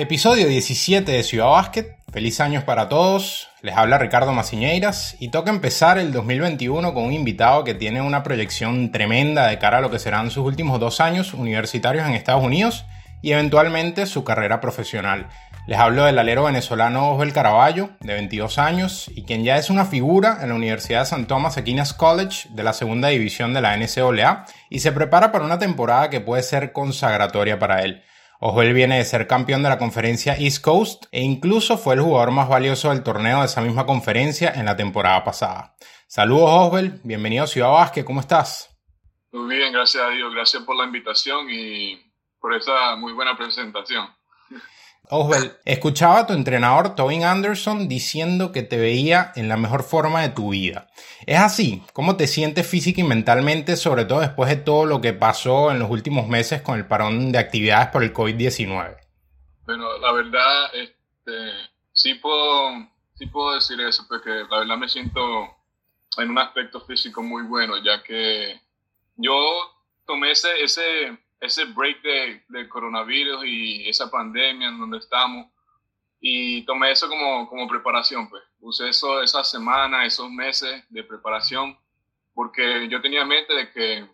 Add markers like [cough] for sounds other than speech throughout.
Episodio 17 de Ciudad Básquet. Feliz años para todos. Les habla Ricardo Maciñeiras y toca empezar el 2021 con un invitado que tiene una proyección tremenda de cara a lo que serán sus últimos dos años universitarios en Estados Unidos y eventualmente su carrera profesional. Les hablo del alero venezolano Osbel Caraballo, de 22 años, y quien ya es una figura en la Universidad de St. Thomas Aquinas College de la segunda división de la NCAA y se prepara para una temporada que puede ser consagratoria para él. Oswell viene de ser campeón de la conferencia East Coast e incluso fue el jugador más valioso del torneo de esa misma conferencia en la temporada pasada. Saludos Oswell, bienvenido a Ciudad Vázquez, ¿cómo estás? Muy bien, gracias a Dios, gracias por la invitación y por esa muy buena presentación. Oswell, escuchaba a tu entrenador Tobin Anderson diciendo que te veía en la mejor forma de tu vida. ¿Es así? ¿Cómo te sientes física y mentalmente, sobre todo después de todo lo que pasó en los últimos meses con el parón de actividades por el COVID-19? Bueno, la verdad, este, sí, puedo, sí puedo decir eso, porque la verdad me siento en un aspecto físico muy bueno, ya que yo tomé ese, ese ese break de, del coronavirus y esa pandemia en donde estamos. Y tomé eso como, como preparación, pues. Usé eso, esa semana, esos meses de preparación, porque yo tenía en mente de que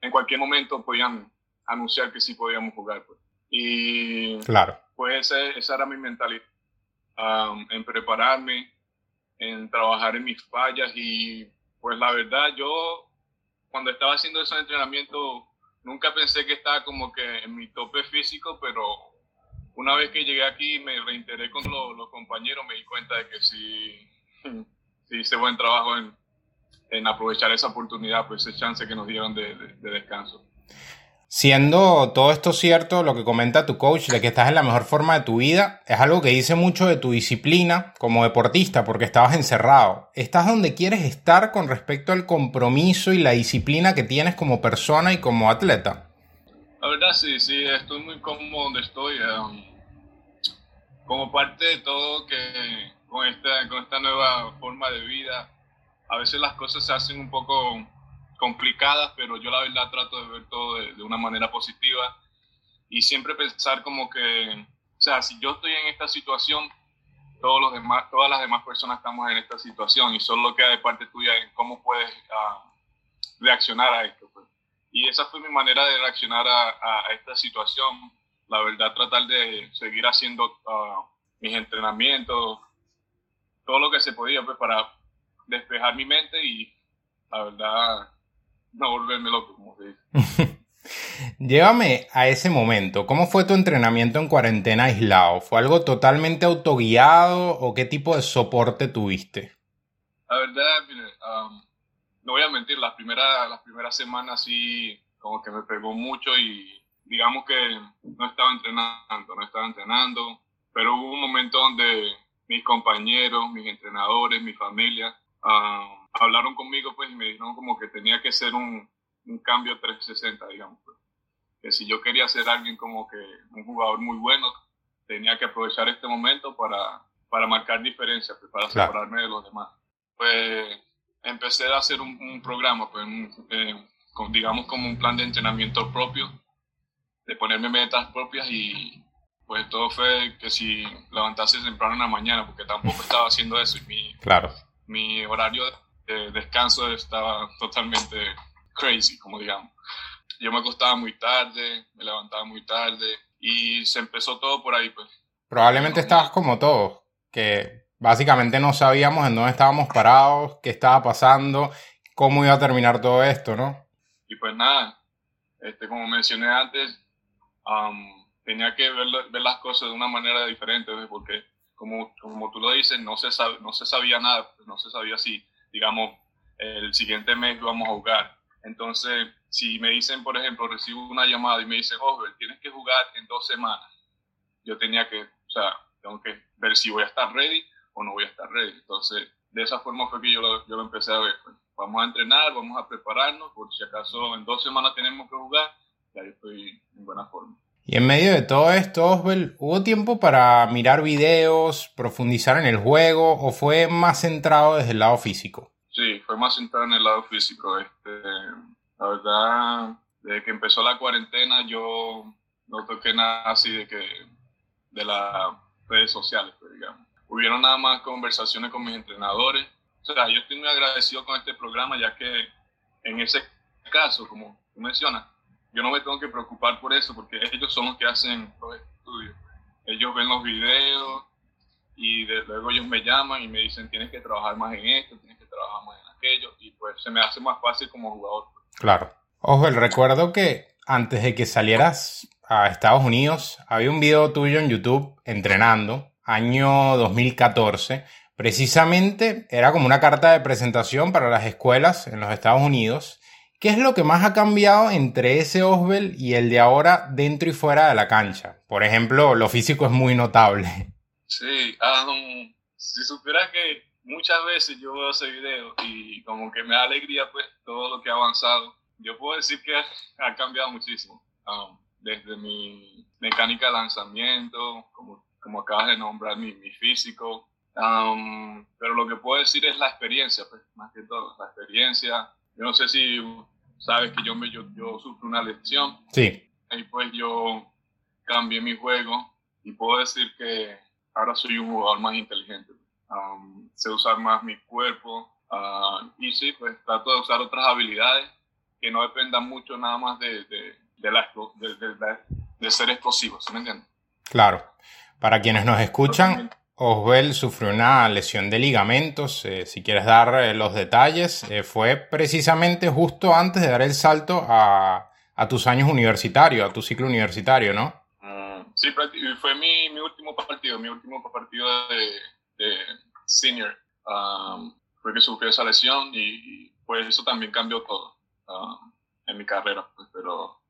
en cualquier momento podían anunciar que sí podíamos jugar, pues. Y claro. pues esa era mi mentalidad, um, en prepararme, en trabajar en mis fallas y pues la verdad yo cuando estaba haciendo esos entrenamientos nunca pensé que estaba como que en mi tope físico, pero una vez que llegué aquí me reintegré con los, compañeros, me di cuenta de que sí, sí hice buen trabajo en, en, aprovechar esa oportunidad, pues ese chance que nos dieron de descanso. Siendo todo esto cierto, lo que comenta tu coach de que estás en la mejor forma de tu vida, es algo que dice mucho de tu disciplina como deportista, porque estabas encerrado. ¿Estás donde quieres estar con respecto al compromiso y la disciplina que tienes como persona y como atleta? La verdad sí, sí, estoy muy cómodo donde estoy. Um, como parte de todo que con esta, con esta nueva forma de vida, a veces las cosas se hacen un poco complicadas, pero yo la verdad trato de ver todo de, una manera positiva y siempre pensar como que, o sea, si yo estoy en esta situación, todos los demás, todas las demás personas estamos en esta situación y solo queda de parte tuya en cómo puedes uh, reaccionar a esto. Pues. Y esa fue mi manera de reaccionar a, a, esta situación. La verdad, tratar de seguir haciendo uh, mis entrenamientos, todo lo que se podía pues, para despejar mi mente y la verdad no volverme loco, como se dice. [laughs] Llévame a ese momento. ¿Cómo fue tu entrenamiento en cuarentena aislado? ¿Fue algo totalmente autoguiado o qué tipo de soporte tuviste? La verdad, mire, um, no voy a mentir, las primeras, las primeras semanas sí como que me pegó mucho y digamos que no estaba entrenando, no estaba entrenando, pero hubo un momento donde mis compañeros, mis entrenadores, mi familia, um, hablaron conmigo pues y me dijeron como que tenía que ser un, un cambio 360, digamos. Pues. Que si yo quería ser alguien como que un jugador muy bueno, tenía que aprovechar este momento para, para marcar diferencias, pues, para separarme de los demás. Pues empecé a hacer un, programa, pues eh, con, digamos como un plan de entrenamiento propio, de ponerme metas propias y pues todo fue que si levantase temprano en la mañana, porque tampoco estaba haciendo eso y mi, claro. mi horario descanso estaba totalmente crazy, como digamos. Yo me acostaba muy tarde, me levantaba muy tarde y se empezó todo por ahí, pues. Probablemente estabas como todos, que básicamente no sabíamos en dónde estábamos parados, qué estaba pasando, cómo iba a terminar todo esto, ¿no? Y pues nada, este, como mencioné antes, tenía que ver, ver, las cosas de una manera diferente, pues, porque como, como tú lo dices, no se, sabe, no se sabía nada, pues, no se sabía si digamos, el siguiente mes vamos a jugar. Entonces, si me dicen, por ejemplo, recibo una llamada y me dicen, Osbert, tienes que jugar en dos semanas, yo tenía que, o sea, tengo que ver si voy a estar ready o no voy a estar ready. Entonces, de esa forma fue que yo lo, yo lo empecé a ver. Pues, vamos a entrenar, vamos a prepararnos, por si acaso en dos semanas tenemos que jugar, ya estoy en buena forma. Y en medio de todo esto, Osbel, ¿hubo tiempo para mirar videos, profundizar en el juego o fue más centrado desde el lado físico? Sí, fue más centrado en el lado físico. Este, la verdad, desde que empezó la cuarentena yo no toqué nada así de que de las redes sociales, pues, digamos. Hubieron nada más conversaciones con mis entrenadores. O sea, yo estoy muy agradecido con este programa, ya que en ese caso, como tú mencionas, yo no me tengo que preocupar por eso, porque [laughs] ellos son los que hacen los estudios. Ellos ven los videos y luego ellos me llaman y me dicen, tienes que trabajar más en esto, tienes que trabajar más en aquello, y pues se me hace más fácil como jugador. Claro. Ojo, el recuerdo que antes de que salieras a Estados Unidos, había un video tuyo en YouTube entrenando, año 2014. Precisamente era como una carta de presentación para las escuelas en los Estados Unidos. ¿Qué es lo que más ha cambiado entre ese Oswell y el de ahora dentro y fuera de la cancha? Por ejemplo, lo físico es muy notable. Sí, um, si supieras que muchas veces yo veo ese video y como que me da alegría pues todo lo que ha avanzado. Yo puedo decir que ha cambiado muchísimo. Desde mi mecánica de lanzamiento, como, acabas de nombrar, mi, físico. Pero lo que puedo decir es la experiencia, pues, más que todo, la experiencia. Yo no sé si sabes que yo, me, yo, yo sufrí una lesión. Sí. Y pues yo cambié mi juego y puedo decir que ahora soy un jugador más inteligente. Um, sé usar más mi cuerpo uh, y sí, pues trato de usar otras habilidades que no dependan mucho nada más de, de, de, ser explosivos, ¿me entiendes? Claro. Para quienes nos escuchan, Oswell sufrió una lesión de ligamentos. Eh, si quieres dar eh, los detalles, eh, fue precisamente justo antes de dar el salto a, tus años universitarios, a tu ciclo universitario, ¿no? Mm, sí, fue mi, último partido, mi último partido de, senior. Um, fue que sufrí esa lesión y, pues eso también cambió todo um, en mi carrera. Pues, pero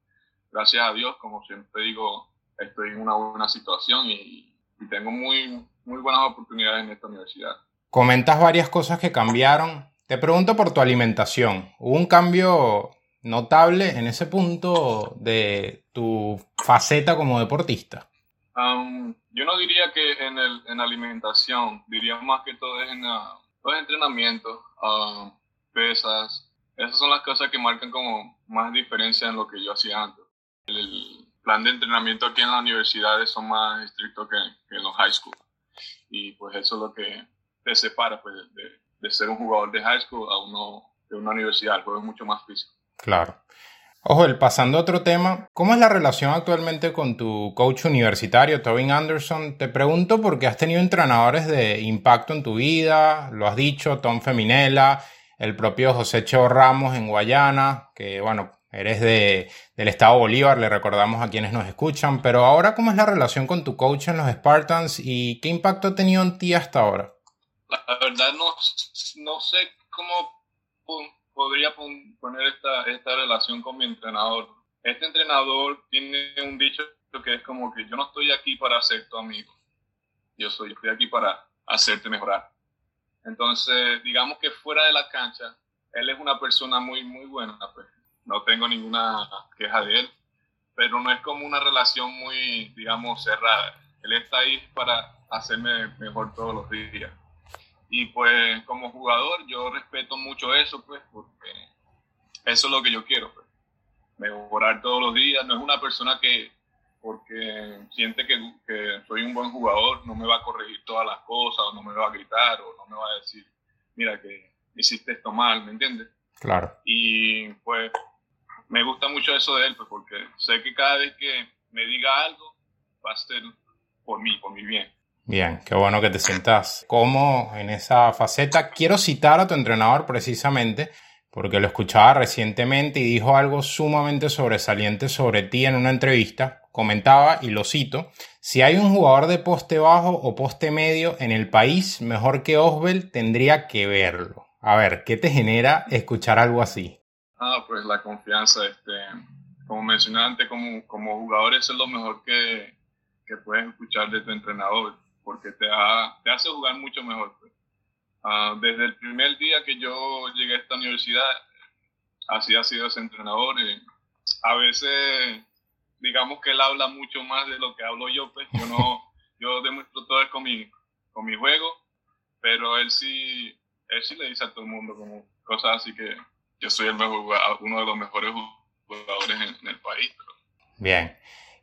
gracias a Dios, como siempre digo, estoy en una buena situación y, tengo muy, muy buenas oportunidades en esta universidad. Comentas varias cosas que cambiaron. Te pregunto por tu alimentación. ¿Hubo un cambio notable en ese punto de tu faceta como deportista? Um, yo no diría que en, el, en alimentación, diría más que todo en uh, los entrenamientos, uh, pesas. Esas son las cosas que marcan como más diferencia en lo que yo hacía antes el plan de entrenamiento aquí en las universidades son más estrictos que, en los high school. Y pues eso es lo que te separa pues, de, ser un jugador de high school a uno de una universidad. El juego es mucho más físico. Claro. Ojo, el pasando a otro tema, ¿cómo es la relación actualmente con tu coach universitario, Tobin Anderson? Te pregunto porque has tenido entrenadores de impacto en tu vida, lo has dicho, Tom Feminella, el propio José Cheo Ramos en Guayana, que bueno, Eres de, del estado Bolívar, le recordamos a quienes nos escuchan, pero ahora, ¿cómo es la relación con tu coach en los Spartans y qué impacto ha tenido en ti hasta ahora? La verdad no, no sé cómo podría poner esta, esta relación con mi entrenador. Este entrenador tiene un dicho que es como que yo no estoy aquí para ser tu amigo, yo, soy, estoy aquí para hacerte mejorar. Entonces, digamos que fuera de la cancha, él es una persona muy, muy buena, pues tengo ninguna queja de él, pero no es como una relación muy, digamos, cerrada. Él está ahí para hacerme mejor todos los días. Y pues como jugador yo respeto mucho eso, pues, porque eso es lo que yo quiero, pues. Mejorar todos los días. No es una persona que, porque siente que, que soy un buen jugador, no me va a corregir todas las cosas, o no me va a gritar, o no me va a decir, mira que hiciste esto mal, ¿me entiendes? Claro. Y pues me gusta mucho eso de él, pues, porque sé que cada vez que me diga algo va a ser por mí, por mi bien. Bien, qué bueno que te sientas como en esa faceta. Quiero citar a tu entrenador precisamente porque lo escuchaba recientemente y dijo algo sumamente sobresaliente sobre ti en una entrevista. Comentaba, y lo cito, si hay un jugador de poste bajo o poste medio en el país mejor que Oswell, tendría que verlo. A ver, ¿qué te genera escuchar algo así? Ah, pues la confianza, este, como mencioné antes, como, como jugador eso es lo mejor que, que puedes escuchar de tu entrenador, porque te, te hace jugar mucho mejor. Pues. Ah, desde el primer día que yo llegué a esta universidad, así ha sido ese entrenador. a veces, digamos que él habla mucho más de lo que hablo yo, pues yo no, [laughs] yo demuestro todo con mi, con mi juego, pero él sí, él sí le dice a todo el mundo como cosas así que yo soy el mejor, uno de los mejores jugadores en, el país. Bien.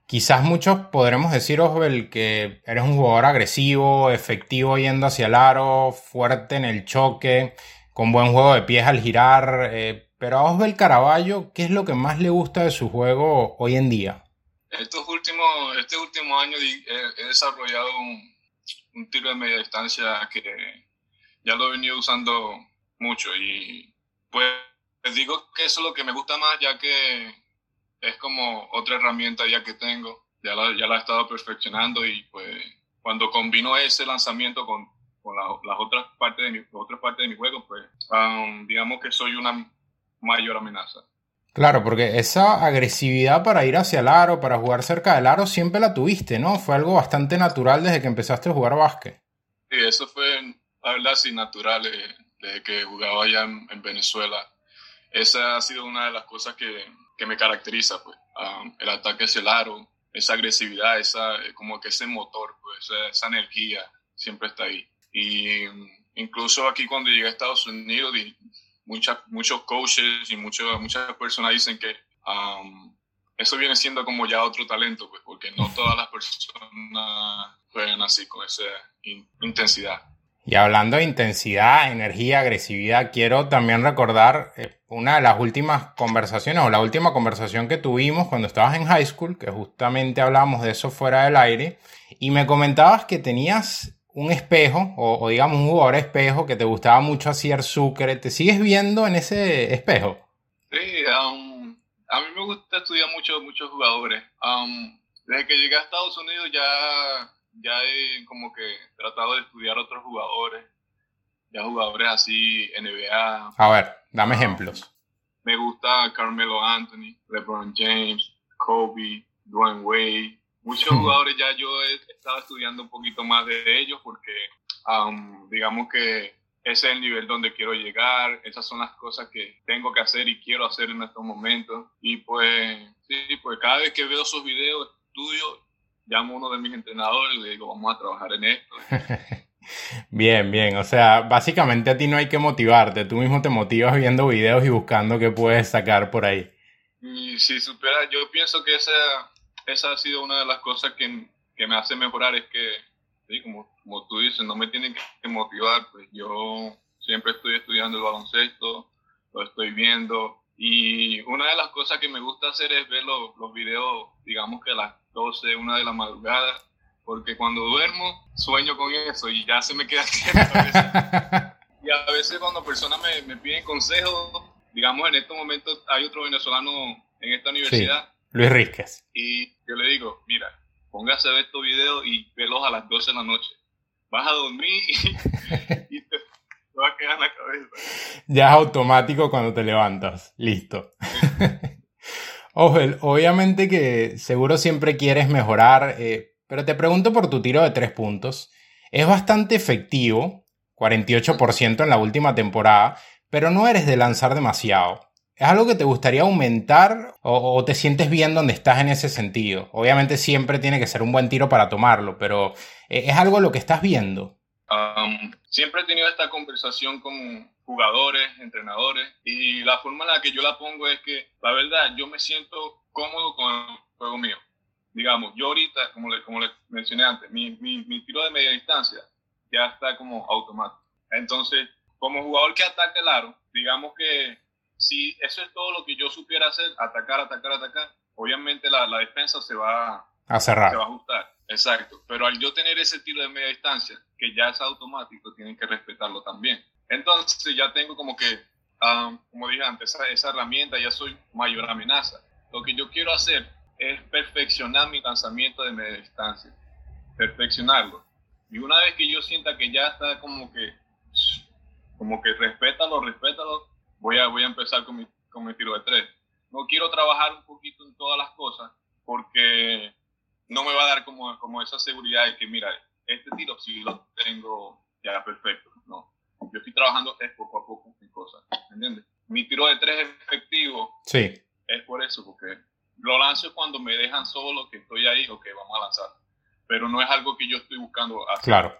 Quizás muchos podremos decir, Osbel, que eres un jugador agresivo, efectivo yendo hacia el aro, fuerte en el choque, con buen juego de pies al girar. Eh, pero a Osbel Caraballo, ¿qué es lo que más le gusta de su juego hoy en día? Estos últimos, este último año he, desarrollado un, tiro de media distancia que ya lo he venido usando mucho y pues les digo que eso es lo que me gusta más ya que es como otra herramienta ya que tengo, ya la, ya la he estado perfeccionando y pues cuando combino ese lanzamiento con, con las otras partes de mi, otras partes de mi juego, pues um, digamos que soy una mayor amenaza. Claro, porque esa agresividad para ir hacia el aro, para jugar cerca del aro, siempre la tuviste, ¿no? Fue algo bastante natural desde que empezaste a jugar básquet. Sí, eso fue, la verdad, sí, natural eh, desde que jugaba allá en, en Venezuela. Esa ha sido una de las cosas que, que me caracteriza, pues, el ataque hacia el aro, esa agresividad, esa, eh, como que ese motor, pues, esa, energía siempre está ahí. Y mm, incluso aquí cuando llegué a Estados Unidos, muchas, muchos coaches y muchos, muchas personas dicen que eso viene siendo como ya otro talento, pues, porque no todas las personas juegan así, con esa intensidad. Y hablando de intensidad, energía, agresividad, quiero también recordar eh, una de las últimas conversaciones o la última conversación que tuvimos cuando estabas en high school, que justamente hablábamos de eso fuera del aire, y me comentabas que tenías un espejo, o, digamos un jugador espejo, que te gustaba mucho hacer Sucre. ¿Te sigues viendo en ese espejo? Sí, um, a mí me gusta estudiar mucho, muchos jugadores. Um, desde que llegué a Estados Unidos ya ya he como que tratado de estudiar otros jugadores, ya jugadores así, NBA. A ver, dame ejemplos. Me gusta Carmelo Anthony, LeBron James, Kobe, Dwayne Wade. Muchos jugadores ya yo he estado estudiando un poquito más de ellos porque um, digamos que ese es el nivel donde quiero llegar, esas son las cosas que tengo que hacer y quiero hacer en estos momentos. Y pues, sí, pues cada vez que veo sus videos, estudio llamo a uno de mis entrenadores y le digo, vamos a trabajar en esto. [laughs] bien, bien. O sea, básicamente a ti no hay que motivarte. Tú mismo te motivas viendo videos y buscando qué puedes sacar por ahí. Y si supera, yo pienso que esa, esa ha sido una de las cosas que, que me hace mejorar. Es que, sí, como, como tú dices, no me tienen que motivar. Pues yo siempre estoy estudiando el baloncesto, lo estoy viendo. Y una de las cosas que me gusta hacer es ver los, los videos, digamos que las 12, una de la madrugada, porque cuando duermo sueño con eso y ya se me queda [laughs] y a veces cuando personas me, me piden consejos, digamos en estos momentos hay otro venezolano en esta universidad. Luis Rizquez. Y yo le digo, mira, póngase a ver estos videos y velos a las 12 de la noche. Vas a dormir y, te, va a quedar en la cabeza. Ya es automático cuando te levantas. Listo. [laughs] Osel, obviamente que seguro siempre quieres mejorar, eh, pero te pregunto por tu tiro de tres puntos. Es bastante efectivo, 48% en la última temporada, pero no eres de lanzar demasiado. ¿Es algo que te gustaría aumentar o, te sientes bien donde estás en ese sentido? Obviamente siempre tiene que ser un buen tiro para tomarlo, pero eh, ¿es algo lo que estás viendo? Siempre he tenido esta conversación con jugadores, entrenadores, y la forma en la que yo la pongo es que, la verdad, yo me siento cómodo con el juego mío. Digamos, yo ahorita, como le, como le mencioné antes, mi, mi, mi tiro de media distancia ya está como automático. Entonces, como jugador que ataca el aro, digamos que si eso es todo lo que yo supiera hacer, atacar, atacar, atacar, obviamente la, la defensa se va a cerrar. Se va a ajustar. Exacto. Pero al yo tener ese tiro de media distancia, que ya es automático, tienen que respetarlo también. Entonces ya tengo como que, um, como dije antes, esa, herramienta, ya soy mayor amenaza. Lo que yo quiero hacer es perfeccionar mi lanzamiento de media distancia. Perfeccionarlo. Y una vez que yo sienta que ya está como que, como que respétalo, respétalo, voy a, voy a empezar con mi, con mi tiro de tres. No quiero trabajar un poquito en todas las cosas porque no me va a dar como, como esa seguridad de que, mira, este tiro sí lo tengo ya perfecto. No, yo estoy trabajando es poco a poco en cosas, ¿entiendes? Mi tiro de tres efectivo sí. es por eso, porque lo lanzo cuando me dejan solo, que estoy ahí, o que vamos a lanzar. Pero no es algo que yo estoy buscando hacer. Claro.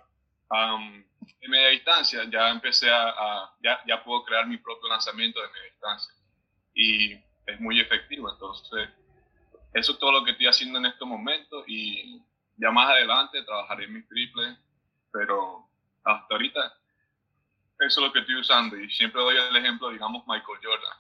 en media distancia ya empecé a, ya, ya puedo crear mi propio lanzamiento de media distancia. Y es muy efectivo, entonces eso es todo lo que estoy haciendo en estos momentos y ya adelante trabajaré mis triples, pero hasta ahorita eso es lo que estoy usando y siempre doy el ejemplo, digamos, Michael Jordan.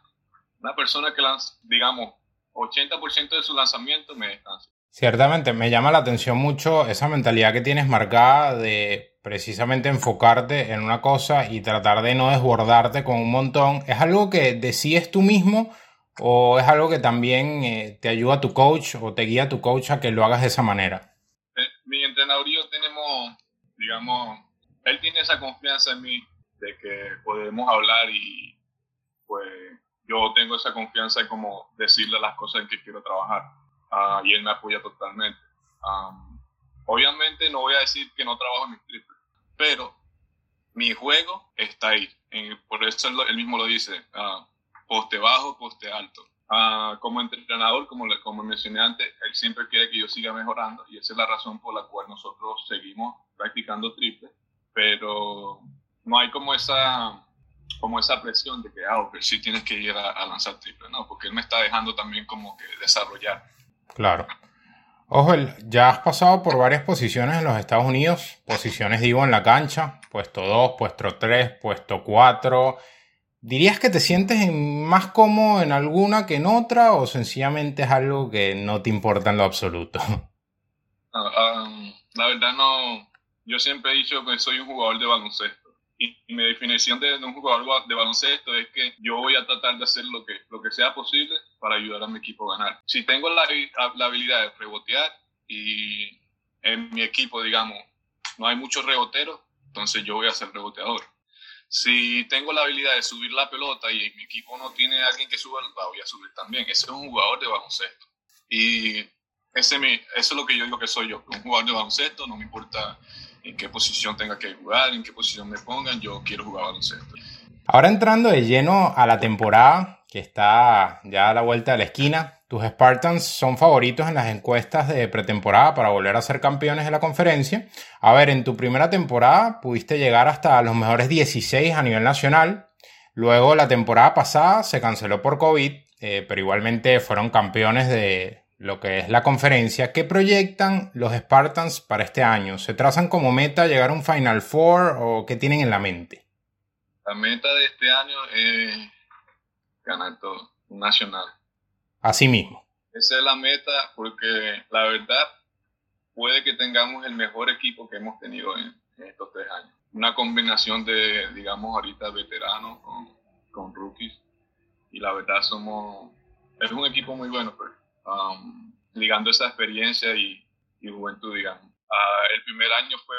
Una persona que lanza, digamos, 80% de su lanzamiento me descansa. Ciertamente, me llama la atención mucho esa mentalidad que tienes marcada de precisamente enfocarte en una cosa y tratar de no desbordarte con un montón. ¿Es algo que decides tú mismo o es algo que también eh, te ayuda tu coach o te guía tu coach a que lo hagas de esa manera? Eh, mi entrenador y yo tenemos, digamos, él tiene esa confianza en mí de que podemos hablar y pues yo tengo esa confianza en como decirle las cosas en que quiero trabajar uh, y él me apoya totalmente. Um, obviamente no voy a decir que no trabajo en mis triples, pero mi juego está ahí. por eso él, mismo lo dice, uh, poste bajo, poste alto. Uh, como entrenador, como, como mencioné antes, él siempre quiere que yo siga mejorando y esa es la razón por la cual nosotros seguimos practicando triple, pero no hay como esa como esa presión de que, ah, que sí tienes que ir a, lanzar triple, no, porque él me está dejando también como que desarrollar. Claro. Ojo, ya has pasado por varias posiciones en los Estados Unidos, posiciones digo en la cancha, puesto 2, puesto 3, puesto 4. ¿Dirías que te sientes más cómodo en alguna que en otra o sencillamente es algo que no te importa en lo absoluto? Um, la verdad no, yo siempre he dicho que soy un jugador de baloncesto y, mi definición de, un jugador de baloncesto es que yo voy a tratar de hacer lo que, lo que sea posible para ayudar a mi equipo a ganar. Si tengo la, la habilidad de rebotear y en mi equipo, digamos, no hay muchos reboteros, entonces yo voy a ser reboteador. Si tengo la habilidad de subir la pelota y mi equipo no tiene alguien que suba, la voy a subir también. Ese es un jugador de baloncesto. Y ese, eso es lo que yo digo que soy yo, un jugador de baloncesto, no me importa en qué posición tenga que jugar, en qué posición me pongan, yo quiero jugar baloncesto. Ahora entrando de lleno a la temporada, que está ya a la vuelta de la esquina, tus Spartans son favoritos en las encuestas de pretemporada para volver a ser campeones de la conferencia. A ver, en tu primera temporada pudiste llegar hasta los mejores 16 a nivel nacional. Luego la temporada pasada se canceló por COVID, eh, pero igualmente fueron campeones de, lo que es la conferencia, ¿qué proyectan los Spartans para este año? ¿Se trazan como meta llegar a un Final Four o qué tienen en la mente? La meta de este año es ganar todo, un nacional. Así mismo. Esa es la meta porque la verdad puede que tengamos el mejor equipo que hemos tenido en, estos tres años. Una combinación de, digamos, ahorita veteranos con, con rookies y la verdad somos, es un equipo muy bueno. Pero pues um, ligando esa experiencia y, juventud, digamos. Uh, el primer año fue,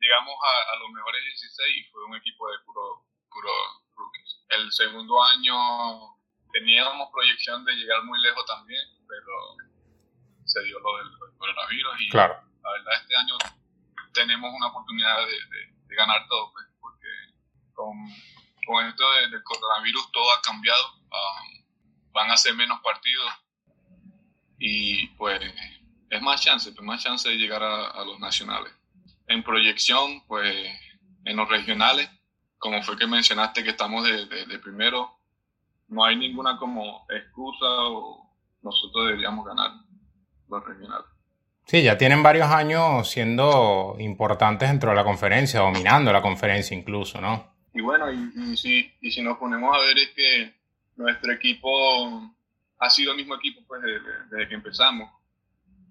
digamos, a, los mejores 16 y fue un equipo de puro, puro rookies. El segundo año teníamos proyección de llegar muy lejos también, pero se dio lo del, coronavirus y claro. la verdad este año tenemos una oportunidad de, de, ganar todo, pues, porque con, con esto del coronavirus todo ha cambiado. Um, van a ser menos partidos y pues es más chance, pues más chance de llegar a, los nacionales. En proyección, pues en los regionales, como fue que mencionaste que estamos de, primero, no hay ninguna como excusa o nosotros deberíamos ganar los regionales. Sí, ya tienen varios años siendo importantes dentro de la conferencia, dominando la conferencia incluso, ¿no? Y bueno, y, si, y si nos ponemos a ver es que nuestro equipo ha sido el mismo equipo pues desde, que empezamos.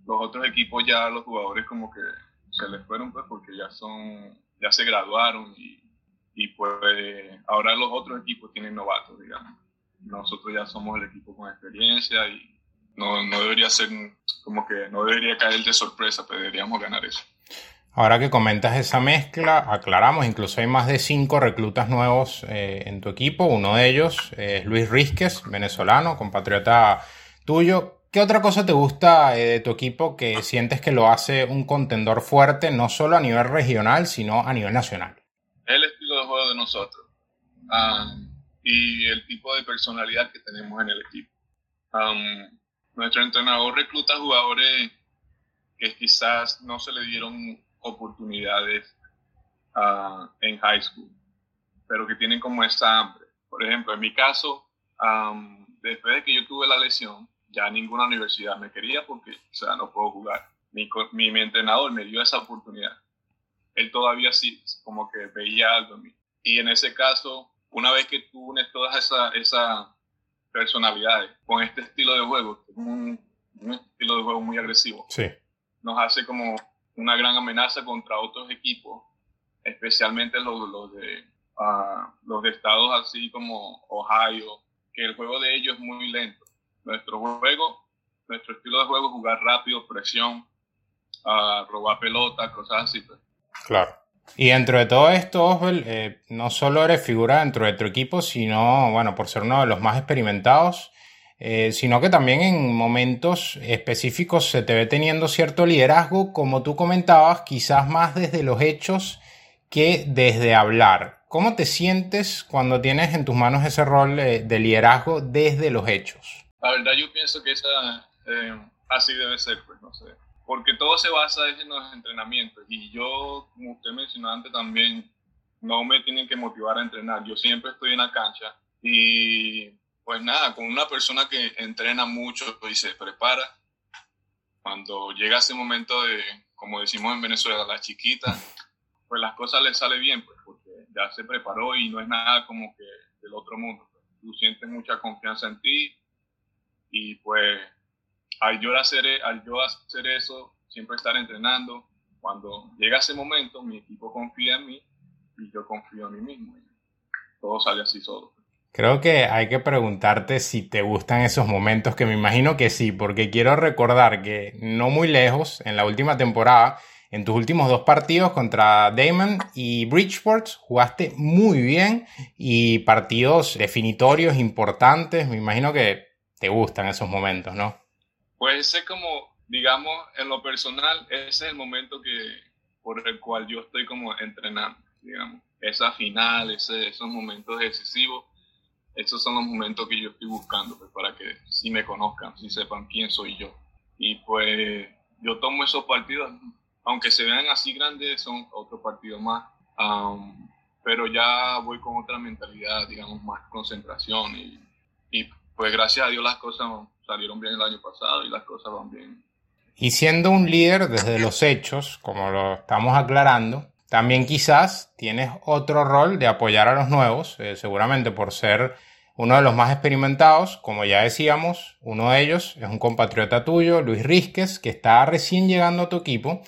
Los otros equipos ya los jugadores como que se les fueron pues porque ya son, ya se graduaron y, y pues ahora los otros equipos tienen novatos, digamos. Nosotros ya somos el equipo con experiencia y no, no debería ser como que no debería caer de sorpresa, pero deberíamos ganar eso. Ahora que comentas esa mezcla, aclaramos, incluso hay más de cinco reclutas nuevos eh, en tu equipo. Uno de ellos es Luis Rizquez, venezolano, compatriota tuyo. ¿Qué otra cosa te gusta eh, de tu equipo que sientes que lo hace un contendor fuerte, no solo a nivel regional, sino a nivel nacional? El estilo de juego de nosotros um, y el tipo de personalidad que tenemos en el equipo. Um, nuestro entrenador recluta jugadores que quizás no se le dieron oportunidades ah, en high school, pero que tienen como esa hambre. Por ejemplo, en mi caso, después de que yo tuve la lesión, ya ninguna universidad me quería porque, o sea, no puedo jugar. Mi, mi, mi entrenador me dio esa oportunidad. Él todavía sí, como que veía algo en mí. Y en ese caso, una vez que tú unes todas esas esa personalidades con este estilo de juego, un, un estilo de juego muy agresivo, sí. nos hace como una gran amenaza contra otros equipos, especialmente los, de, uh, los de estados así como Ohio, que el juego de ellos es muy lento. Nuestro juego, nuestro estilo de juego es jugar rápido, presión, uh, robar pelota, cosas así. Pues. Claro. Y dentro de todo esto, Oswald, eh, no solo eres figura dentro de tu equipo, sino, bueno, por ser uno de los más experimentados, eh, sino que también en momentos específicos se te ve teniendo cierto liderazgo, como tú comentabas, quizás más desde los hechos que desde hablar. ¿Cómo te sientes cuando tienes en tus manos ese rol de, de liderazgo desde los hechos? La verdad yo pienso que esa, eh, así debe ser, pues no sé porque todo se basa en los entrenamientos y yo, como usted mencionó antes también, no me tienen que motivar a entrenar, yo siempre estoy en la cancha y pues nada, con una persona que entrena mucho y se prepara, cuando llega ese momento de, como decimos en Venezuela, la chiquita, pues las cosas le salen bien, pues porque ya se preparó y no es nada como que del otro mundo. Tú sientes mucha confianza en ti y pues al yo, hacer, al yo hacer eso, siempre estar entrenando, cuando llega ese momento, mi equipo confía en mí y yo confío en mí mismo. todo sale así solo. Creo que hay que preguntarte si te gustan esos momentos, que me imagino que sí, porque quiero recordar que no muy lejos, en la última temporada, en tus últimos dos partidos contra Damon y Bridgeport, jugaste muy bien y partidos definitorios importantes. Me imagino que te gustan esos momentos, ¿no? Pues ese como, digamos, en lo personal, ese es el momento que, por el cual yo estoy como entrenando, digamos. Esa final, esos momentos decisivos, esos son los momentos que yo estoy buscando, pues, para que sí me conozcan, sí sepan quién soy yo. Y pues yo tomo esos partidos, aunque se vean así grandes, son otros partidos más. Um, pero ya voy con otra mentalidad, digamos, más concentración y, y pues gracias a Dios las cosas salieron bien el año pasado y las cosas van bien. Y siendo un líder desde los hechos, como lo estamos aclarando, también quizás tienes otro rol de apoyar a los nuevos, eh, seguramente por ser uno de los más experimentados, como ya decíamos, uno de ellos es un compatriota tuyo, Luis Rizquez, que está recién llegando a tu equipo.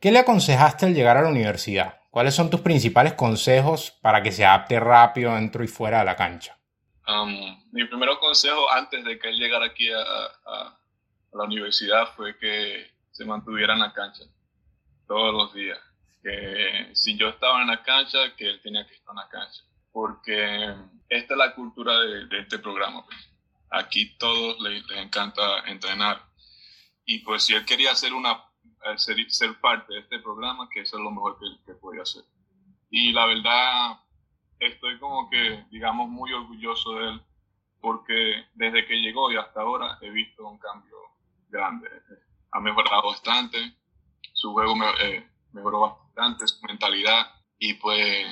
¿Qué le aconsejaste al llegar a la universidad? ¿Cuáles son tus principales consejos para que se adapte rápido dentro y fuera de la cancha? Mi primer consejo antes de que él llegara aquí a, la universidad fue que se mantuviera en la cancha todos los días. Que si yo estaba en la cancha, que él tenía que estar en la cancha. Porque esta es la cultura de, de este programa. Pues. Aquí todos les, les, encanta entrenar. Y pues si él quería ser, una, eh, ser, ser parte de este programa, que eso es lo mejor que, que podía hacer. Y la verdad, estoy como que, digamos, muy orgulloso de él, porque desde que llegó y hasta ahora he visto un cambio grande. Ha mejorado bastante, su juego eh, mejoró bastante, su mentalidad, y pues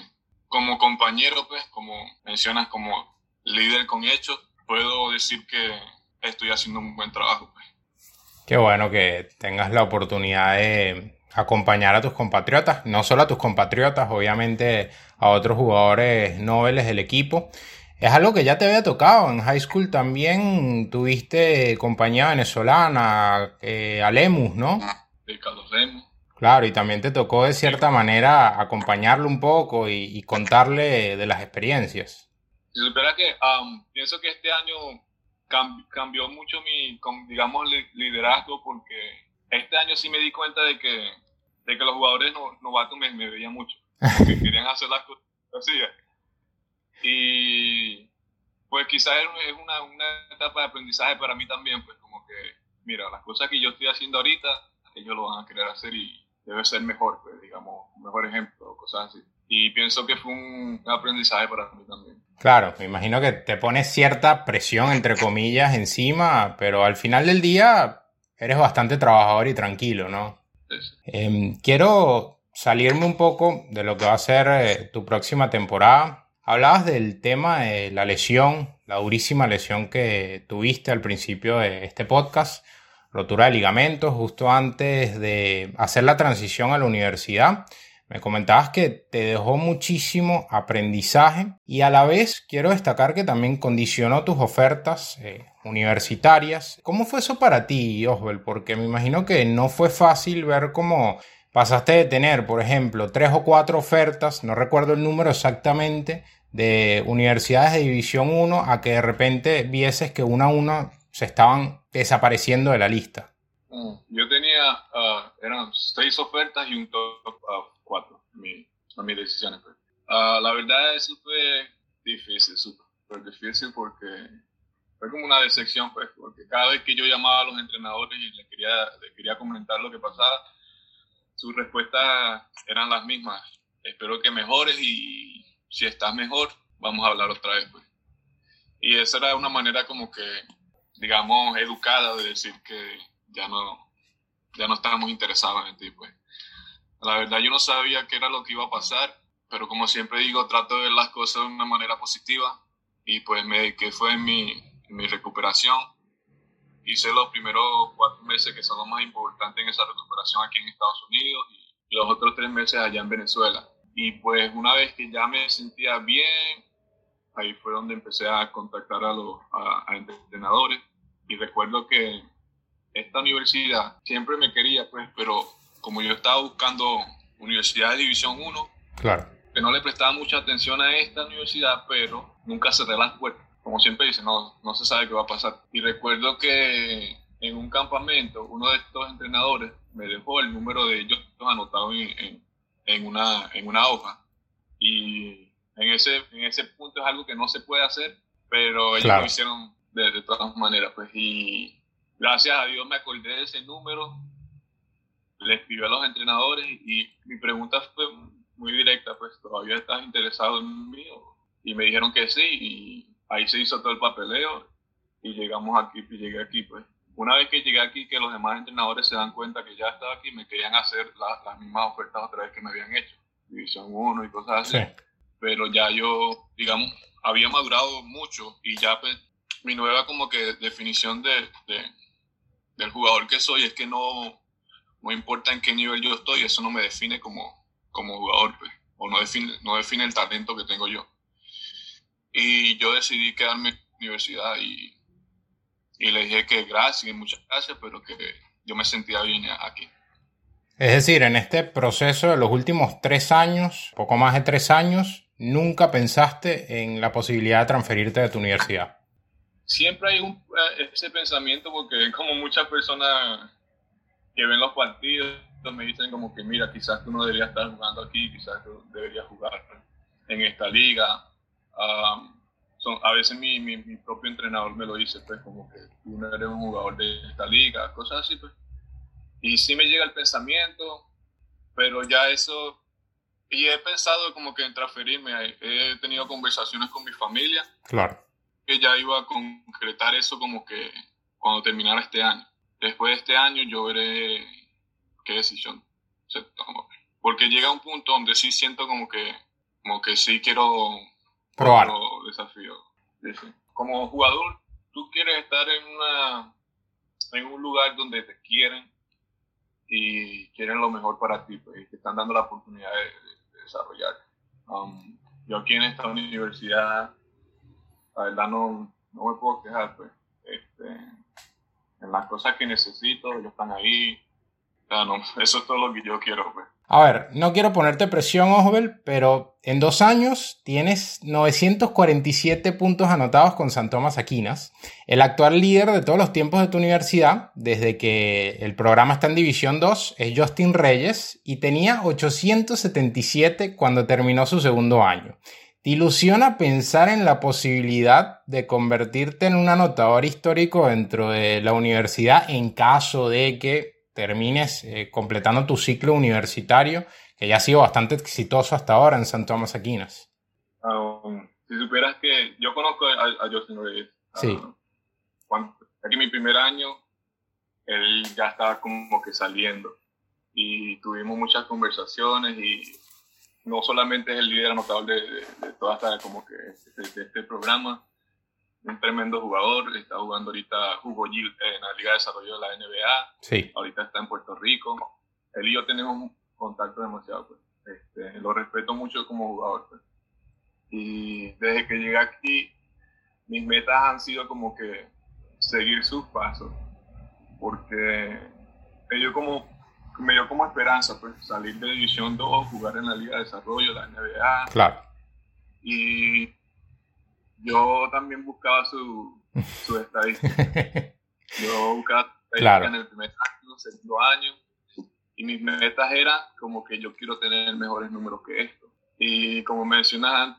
como compañero, pues, como mencionas, como líder con hechos, puedo decir que estoy haciendo un buen trabajo. Pues. Qué bueno que tengas la oportunidad de acompañar a tus compatriotas, no solo a tus compatriotas, obviamente a otros jugadores nobles del equipo. Es algo que ya te había tocado. En high school también tuviste compañía venezolana, eh, a Lemus, ¿no? De Carlos Lemus. Claro, y también te tocó de cierta manera acompañarlo un poco y, y contarle de las experiencias. Si supiera que um, pienso que este año cambió mucho mi, digamos, liderazgo porque este año sí me di cuenta de que, de que los jugadores novatos me, me veían mucho, que [laughs] querían hacer las cosas así. Y pues quizás es una, una etapa de aprendizaje para mí también, pues como que, mira, las cosas que yo estoy haciendo ahorita, ellos lo van a querer hacer y debe ser mejor, pues digamos, un mejor ejemplo, cosas así. Y pienso que fue un aprendizaje para mí también. Claro, me imagino que te pones cierta presión, entre comillas, encima, pero al final del día eres bastante trabajador y tranquilo, ¿no? Eh, quiero salirme un poco de lo que va a ser eh, tu próxima temporada. Hablabas del tema de la lesión, la durísima lesión que tuviste al principio de este podcast, rotura de ligamentos justo antes de hacer la transición a la universidad. Me comentabas que te dejó muchísimo aprendizaje y a la vez quiero destacar que también condicionó tus ofertas eh, universitarias. ¿Cómo fue eso para ti, Oswald? Porque me imagino que no fue fácil ver cómo pasaste de tener, por ejemplo, tres o cuatro ofertas, no recuerdo el número exactamente, de universidades de División 1 a que de repente vieses que una a una se estaban desapareciendo de la lista. Mm, yo tenía, ah, eran seis ofertas y un top cuatro a mis decisiones. Pues. Ah, la verdad, eso fue difícil, súper difícil porque fue como una decepción, pues, porque cada vez que yo llamaba a los entrenadores y les quería, les quería comentar lo que pasaba, sus respuestas eran las mismas. Espero que mejores y si estás mejor, vamos a hablar otra vez, pues. Y esa era una manera como que, digamos, educada de decir que ya no, ya no estábamos interesados en ti, pues. La verdad yo no sabía qué era lo que iba a pasar, pero como siempre digo, trato de ver las cosas de una manera positiva y pues me que fue en mi, mi recuperación. Hice los primeros cuatro meses que son los más importantes en esa recuperación aquí en Estados Unidos y los otros tres meses allá en Venezuela. Y pues una vez que ya me sentía bien, ahí fue donde empecé a contactar a los a entrenadores y recuerdo que esta universidad siempre me quería, pues, pero como yo estaba buscando universidad de División 1, claro. que no le prestaba mucha atención a esta universidad, pero nunca cerré las puertas. Como siempre dice, no, no se sabe qué va a pasar. Y recuerdo que en un campamento, uno de estos entrenadores me dejó el número de ellos anotados en, en, una, en una hoja. Y en ese, en ese punto es algo que no se puede hacer, pero ellos lo hicieron de, de todas maneras. Pues, y gracias a Dios me acordé de ese número le escribí a los entrenadores y mi pregunta fue muy directa, pues, ¿todavía estás interesado en mí? Y me dijeron que sí y ahí se hizo todo el papeleo y llegamos aquí, y llegué aquí, pues. Una vez que llegué aquí, que los demás entrenadores se dan cuenta que ya estaba aquí, me querían hacer las mismas ofertas otra vez que me habían hecho, División 1 y cosas así. Pero ya yo, digamos, había madurado mucho y ya pues, mi nueva como que definición de, de, del jugador que soy es que no, no importa en qué nivel yo estoy, eso no me define como, como jugador, pues, o no define, no define el talento que tengo yo. Y yo decidí quedarme en la universidad y, y le dije que gracias y muchas gracias, pero que yo me sentía bien aquí. Es decir, en este proceso de los últimos tres años, poco más de tres años, nunca pensaste en la posibilidad de transferirte de tu universidad. Siempre hay un, eh, ese pensamiento porque [laughs] como muchas personas que ven los partidos me dicen como que mira, quizás tú no deberías estar jugando aquí, quizás tú deberías jugar en esta liga. son, a veces mi, mi, propio entrenador me lo dice, pues como que tú no eres un jugador de esta liga, cosas así, pues. Y sí me llega el pensamiento, pero ya eso, y he pensado como que en transferirme, he tenido conversaciones con mi familia. Claro. Que ya iba a concretar eso como que cuando terminara este año después de este año yo veré qué decisión se toma. Porque llega un punto donde sí siento como que, como que sí quiero probar desafío. Como jugador, tú quieres estar en una en un lugar donde te quieren y quieren lo mejor para ti, pues, y te están dando la oportunidad de, desarrollar. Um, yo aquí en esta universidad, la verdad no, no me puedo quejar, pues. Este, en las cosas que necesito, ellos están ahí. [laughs] eso es todo lo que yo quiero. Pues. A ver, no quiero ponerte presión, Osbel, pero en dos años tienes 947 puntos anotados con San Tomás Aquinas, el actual líder de todos los tiempos de tu universidad, desde que el programa está en División 2, es Justin Reyes y tenía 877 cuando terminó su segundo año. ¿Te ilusiona pensar en la posibilidad de convertirte en un anotador histórico dentro de la universidad en caso de que termines eh, completando tu ciclo universitario, que ya ha sido bastante exitoso hasta ahora en San Tomás Aquinas? Um, si supieras que yo conozco a, Justin Reyes. Sí. Uh, aquí mi primer año, él ya estaba como que saliendo y tuvimos muchas conversaciones y no solamente es el líder anotable de, de, toda esta, como que, de, este programa, un tremendo jugador, está jugando ahorita, jugó en la Liga de Desarrollo de la NBA, sí. ahorita está en Puerto Rico, él y yo tenemos un contacto demasiado, pues. Este, lo respeto mucho como jugador, pues. y desde que llegué aquí, mis metas han sido como que seguir sus pasos, porque yo como me dio como esperanza, pues, salir de División 2, jugar en la Liga de Desarrollo, la NBA. Claro. Y yo también buscaba su, su [laughs] estadística. yo buscaba claro. en el primer año, segundo año, y mis metas eran como que yo quiero tener mejores números que esto. Y como mencionas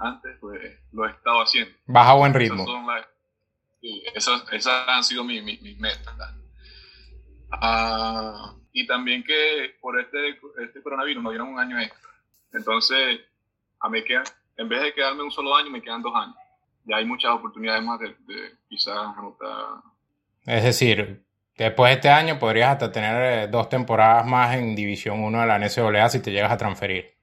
antes, pues lo he estado haciendo. Baja buen ritmo. Esas, esas, han sido mis, mis, mis metas. Ah, y también que por este, este coronavirus me dieron un año extra. Entonces, a mí quedan, en vez de quedarme un solo año, me quedan dos años. Ya hay muchas oportunidades más de, de quizás anotar. Es decir, después de este año podrías hasta tener eh, dos temporadas más en División 1 de la NCAA si te llegas a transferir.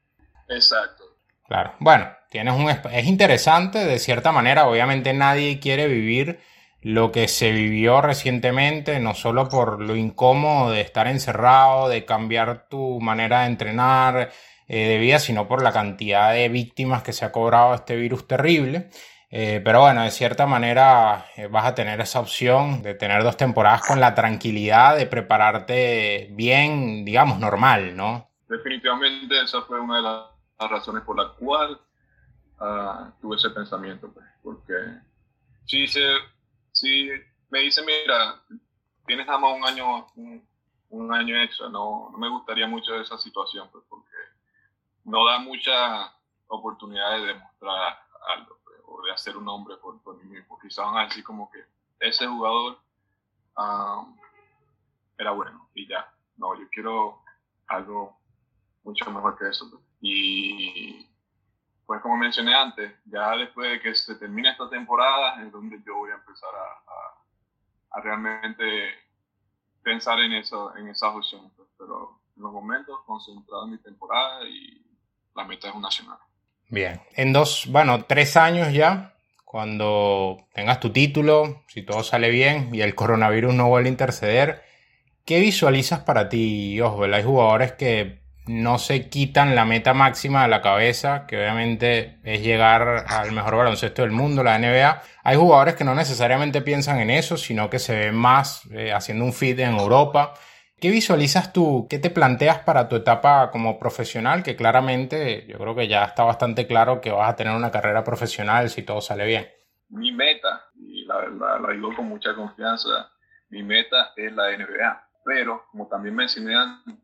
Exacto. Claro. Bueno, tienes un es interesante de cierta manera. Obviamente nadie quiere vivir lo que se vivió recientemente, no solo por lo incómodo de estar encerrado, de cambiar tu manera de entrenar eh, de vida, sino por la cantidad de víctimas que se ha cobrado este virus terrible. Eh, pero bueno, de cierta manera eh, vas a tener esa opción de tener dos temporadas con la tranquilidad de prepararte bien, digamos, normal, ¿no? Definitivamente esa fue una de las razones por las cuales uh, tuve ese pensamiento, pues, porque sí se si me dice, mira, tienes nada más un año, un, año extra, no, no, me gustaría mucho esa situación, pues, porque no da mucha oportunidad de demostrar algo, pues, o de hacer un nombre por, por mí mismo. Quizás van a decir como que ese jugador era bueno y ya. No, yo quiero algo mucho mejor que eso. Pues. Y pues como mencioné antes, ya después de que se termine esta temporada es donde yo voy a empezar a, a, realmente pensar en, eso, en esas opciones. Pero en los momentos concentrado en mi temporada y la meta es un nacional. Bien, en dos, bueno, tres años ya, cuando tengas tu título, si todo sale bien y el coronavirus no vuelve a interceder, ¿qué visualizas para ti, Oswald? Hay jugadores que no se quitan la meta máxima de la cabeza, que obviamente es llegar al mejor baloncesto del mundo, la NBA. Hay jugadores que no necesariamente piensan en eso, sino que se ven más eh, haciendo un fit en Europa. ¿Qué visualizas tú? ¿Qué te planteas para tu etapa como profesional? Que claramente yo creo que ya está bastante claro que vas a tener una carrera profesional si todo sale bien. Mi meta, y la la digo con mucha confianza, mi meta es la NBA. Pero, como también mencioné antes,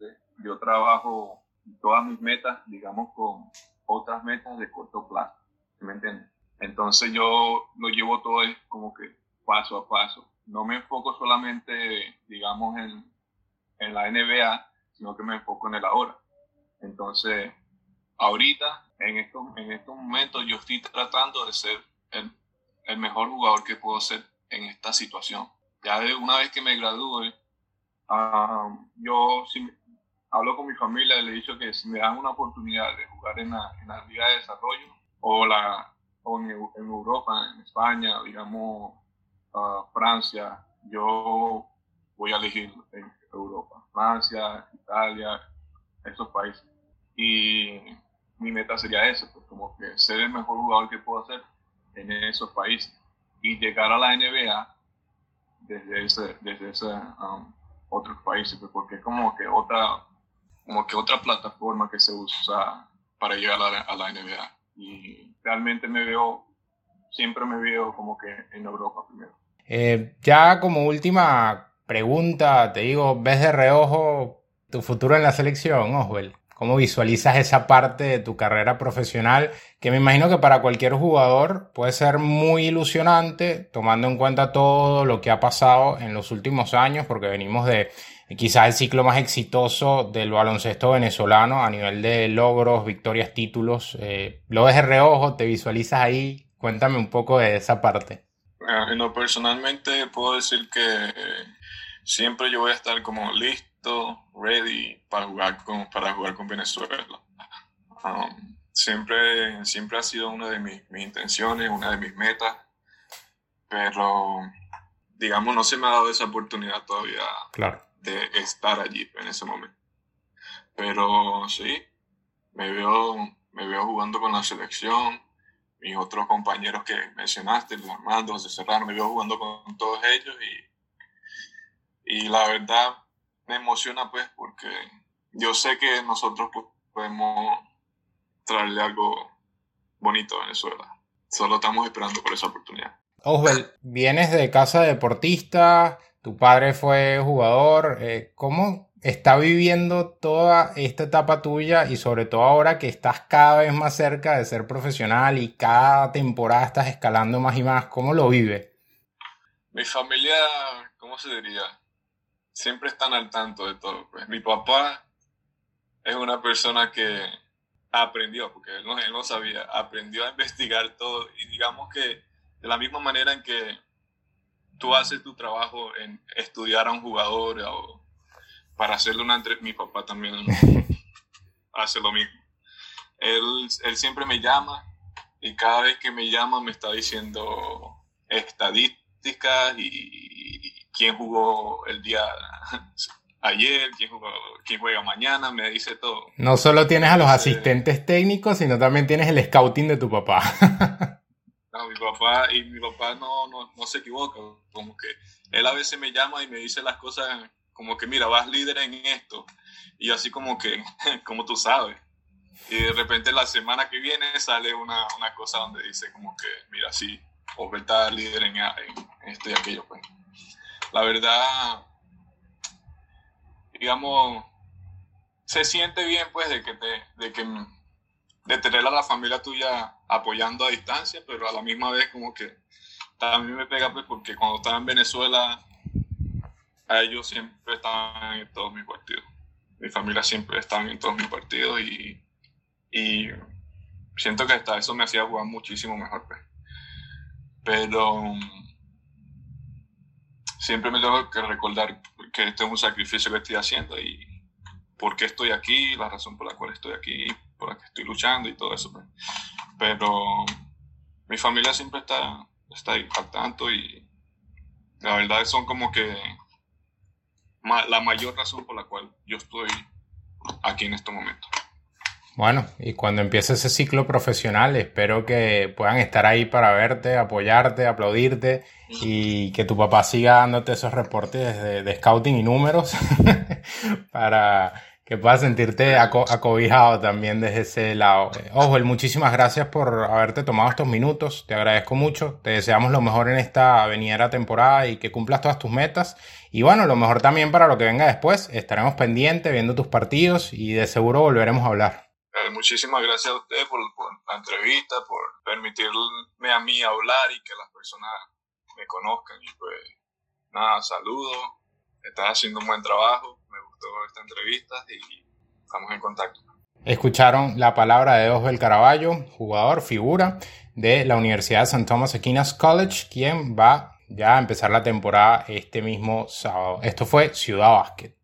yo trabajo todas mis metas, digamos, con otras metas de corto plazo, ¿me entiendes? Entonces yo lo llevo todo como que paso a paso. No me enfoco solamente, digamos, en, en la NBA, sino que me enfoco en el ahora. Entonces, ahorita, en estos, en estos momentos, yo estoy tratando de ser el, el mejor jugador que puedo ser en esta situación. Ya de una vez que me gradúe, uh, yo si, hablo con mi familia y le he dicho que si me dan una oportunidad de jugar en la, en la Liga de Desarrollo o, la, o en, Europa, en España, digamos uh, Francia, yo voy a elegir en Europa, Francia, Italia, esos países. Y mi meta sería eso, pues como que ser el mejor jugador que puedo hacer en esos países y llegar a la NBA desde ese, desde ese um, otros países, pues porque es como que otra como que otra plataforma que se usa para llegar a la, NBA. Y realmente me veo, siempre me veo como que en Europa primero. Eh, ya como última pregunta, te digo, ¿ves de reojo tu futuro en la selección, Oswell? ¿Cómo visualizas esa parte de tu carrera profesional? Que me imagino que para cualquier jugador puede ser muy ilusionante, tomando en cuenta todo lo que ha pasado en los últimos años, porque venimos de quizás el ciclo más exitoso del baloncesto venezolano a nivel de logros, victorias, títulos. Eh, ¿Lo ves de reojo? ¿Te visualizas ahí? Cuéntame un poco de esa parte. En lo personalmente puedo decir que siempre yo voy a estar como listo, ready para jugar con, para jugar con Venezuela. Um, siempre, siempre ha sido una de mis, mis, intenciones, una de mis metas, pero digamos no se me ha dado esa oportunidad todavía claro. De estar allí en ese momento. Pero sí, me veo, me veo jugando con la selección, mis otros compañeros que mencionaste, Armando, José Serrano, me veo jugando con todos ellos y, y la verdad me emociona pues porque yo sé que nosotros pues, podemos traerle algo bonito a Venezuela. Solo estamos esperando por esa oportunidad. Oswald, vienes de casa deportista, tu padre fue jugador, eh, ¿cómo está viviendo toda esta etapa tuya y sobre todo ahora que estás cada vez más cerca de ser profesional y cada temporada estás escalando más y más? ¿Cómo lo vive? Mi familia, ¿cómo se diría? Siempre están al tanto de todo. Pues mi papá es una persona que aprendió, porque él no, él no sabía, aprendió a investigar todo y digamos que de la misma manera en que tú haces tu trabajo en estudiar a un jugador o para hacerle una entrevista, mi papá también [laughs] hace lo mismo. Él, él siempre me llama y cada vez que me llama me está diciendo estadísticas y quién jugó el día [laughs] ayer, quién, quién, juega mañana, me dice todo. No solo tienes a los asistentes técnicos, sino también tienes el scouting de tu papá. [laughs] mi papá, y mi papá no, no, no, se equivoca, como que él a veces me llama y me dice las cosas como que, mira, vas líder en esto, y así como que, [laughs] como tú sabes. Y de repente la semana que viene sale una, una cosa donde dice como que, mira, sí, o está líder en, en esto y aquello, pues. La verdad, digamos, se siente bien pues de que te, de que de tener a la familia tuya apoyando a distancia, pero a la misma vez como que también me pega pues porque cuando estaba en Venezuela a ellos siempre estaban en todos mis partidos. Mi familia siempre estaba en todos mis partidos y, y siento que hasta eso me hacía jugar muchísimo mejor. Pues. Pero siempre me tengo que recordar que este es un sacrificio que estoy haciendo y por qué estoy aquí, la razón por la cual estoy aquí, por la que estoy luchando y todo eso. Pues. Pero mi familia siempre está, está ahí al tanto y la verdad son como que la mayor razón por la cual yo estoy aquí en este momento. Bueno, y cuando empiece ese ciclo profesional, espero que puedan estar ahí para verte, apoyarte, aplaudirte y que tu papá siga dándote esos reportes de, scouting y números [laughs] para que puedas sentirte acobijado también desde ese lado. Ojo, muchísimas gracias por haberte tomado estos minutos, te agradezco mucho, te deseamos lo mejor en esta venidera temporada y que cumplas todas tus metas. Y bueno, lo mejor también para lo que venga después, estaremos pendientes viendo tus partidos y de seguro volveremos a hablar. Eh, muchísimas gracias a usted por, la entrevista, por permitirme a mí hablar y que las personas me conozcan. Y pues nada, saludos, estás haciendo un buen trabajo, esta entrevista y estamos en contacto. Escucharon la palabra de Osbel Caraballo, jugador, figura de la Universidad de St. Thomas Aquinas College, quien va ya a empezar la temporada este mismo sábado. Esto fue Ciudad Basket.